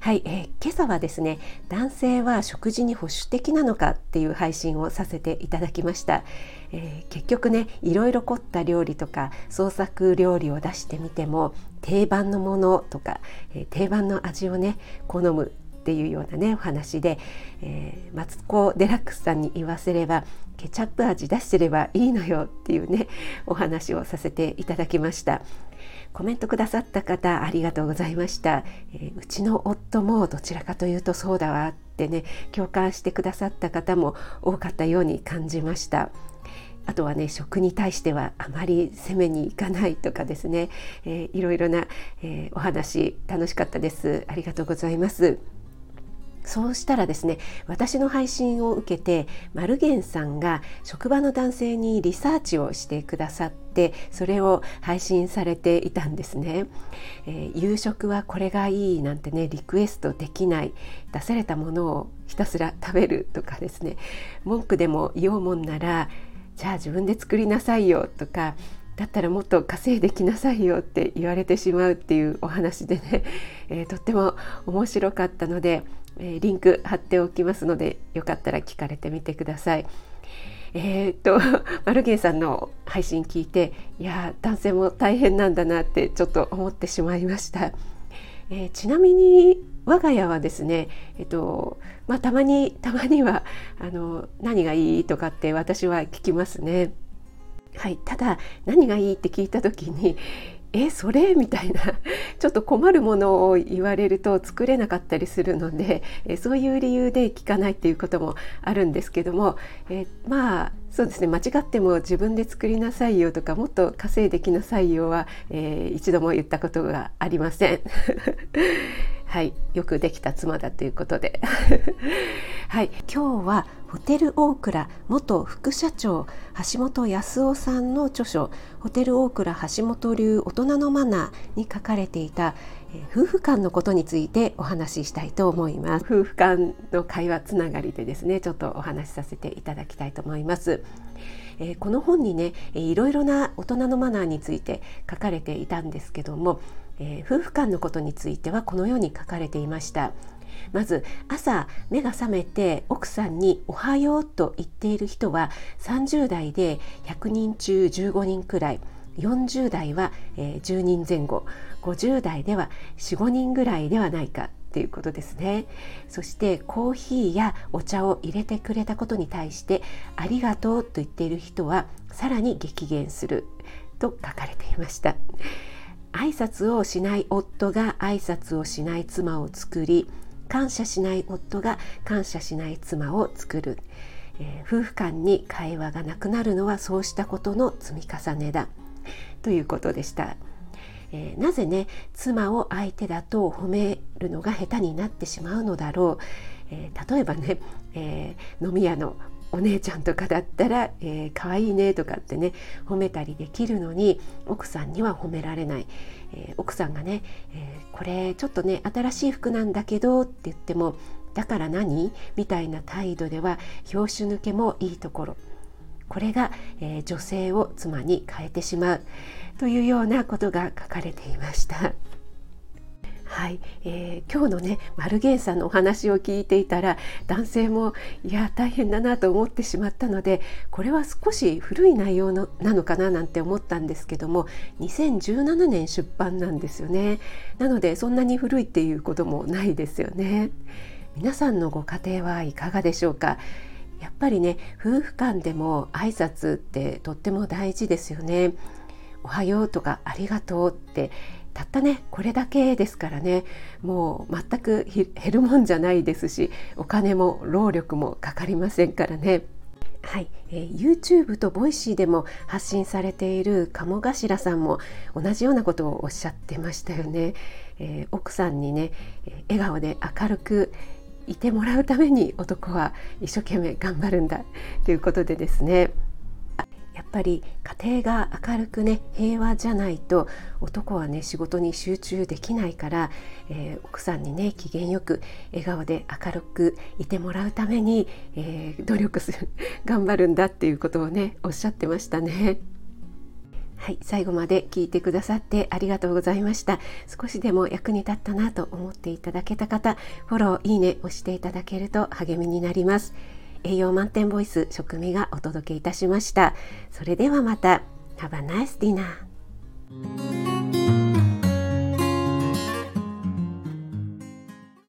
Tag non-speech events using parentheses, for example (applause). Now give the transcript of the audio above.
はい、えー、今朝はですね男性は食事に保守的なのかっていう配信をさせていただきました、えー、結局ねいろいろ凝った料理とか創作料理を出してみても定番のものとか、えー、定番の味をね好むっていうようなねお話で、えー、マツコ・デラックスさんに言わせればケチャップ味出してればいいのよっていうねお話をさせていただきました。コメントくださった方ありがとうございました、えー、うちの夫もどちらかというとそうだわってね共感してくださった方も多かったように感じました。あとはね食に対してはあまり攻めにいかないとかですね、えー、いろいろな、えー、お話楽しかったです。ありがとうございます。そうしたらですね私の配信を受けてマルゲンさんが職場の男性にリサーチをしてくださってそれを配信されていたんですね、えー、夕食はこれがいいなんてねリクエストできない出されたものをひたすら食べるとかですね。文句でも言おうもんならじゃあ自分で作りなさいよとかだったらもっと稼いできなさいよって言われてしまうっていうお話でね、えー、とっても面白かったのでえー、リンク貼っておきますのでよかったら聞かれてみてください。えー、っと (laughs) マルゲンさんの配信聞いていや男性も大変なんだなってちょっと思ってしまいました。えー、ちなみに我が家はですね、えっとまあ、たまにたまにはあの何がいいとかって私は聞きますね。はい、ただ何がいいって聞いた時にえそれ？(laughs) みたいな。(laughs) ちょっと困るものを言われると作れなかったりするのでえそういう理由で聞かないっていうこともあるんですけどもえまあそうですね。間違っても自分で作りなさいよとかもっと稼いできなさいよは、えー、一度も言ったことがありません。(laughs) はい。よくできた妻だということで。(laughs) はい。今日はホテルオークラ元副社長橋本康夫さんの著書ホテルオークラ橋本流大人のマナーに書かれていた、えー、夫婦間のことについてお話ししたいと思います。夫婦間の会話つながりでですねちょっとお話しさせていただきたいと思います。えー、この本にね、えいろいろな大人のマナーについて書かれていたんですけども、えー、夫婦間のことについてはこのように書かれていました。まず朝目が覚めて奥さんに「おはよう」と言っている人は30代で100人中15人くらい40代は、えー、10人前後50代では45人ぐらいではないかっていうことですねそしてコーヒーやお茶を入れてくれたことに対して「ありがとう」と言っている人はさらに激減すると書かれていました。挨拶をしない夫が挨拶をしない妻を作り感謝しない夫が感謝しない妻を作る、えー、夫婦間に会話がなくなるのはそうしたことの積み重ねだ。ということでした、えー、なぜね妻を相手だと褒めるのが下手になってしまうのだろう、えー、例えばね、え飲み屋のお姉ちゃんとかだったら「えー、かわいいね」とかってね褒めたりできるのに奥さんには褒められない、えー、奥さんがね、えー、これちょっとね新しい服なんだけど」って言っても「だから何?」みたいな態度では拍子抜けもいいところこれが、え女性を妻に変えてしまうというようなことが書かれていました。はい、えー、今日のねマルゲンさんのお話を聞いていたら男性もいや大変だなと思ってしまったのでこれは少し古い内容のなのかななんて思ったんですけども2017年出版なんですよね。なのでそんなに古いっていうこともないですよね。皆さんのご家庭はいかがでしょうか？やっぱりね夫婦間でも挨拶ってとっても大事ですよね。おはようとかありがとうってたったねこれだけですからねもう全く減るもんじゃないですしお金も労力もかかりませんからね。はい、えー、YouTube と voicy でも発信されている鴨頭さんも同じようなことをおっしゃってましたよね。えー、奥さんにね笑顔で明るくいてもらうために男は一生懸命頑張るんだということでですねぱり家庭が明るくね平和じゃないと男はね仕事に集中できないから、えー、奥さんにね機嫌よく笑顔で明るくいてもらうために、えー、努力する (laughs) 頑張るんだっていうことをねおっしゃってましたね。はい、最後まで聞いてくださってありがとうございました。少しでも役に立ったなと思っていただけた方、フォロー、いいね押していただけると励みになります。栄養満点ボイス食味がお届けいたしました。それではまた。Have a nice dinner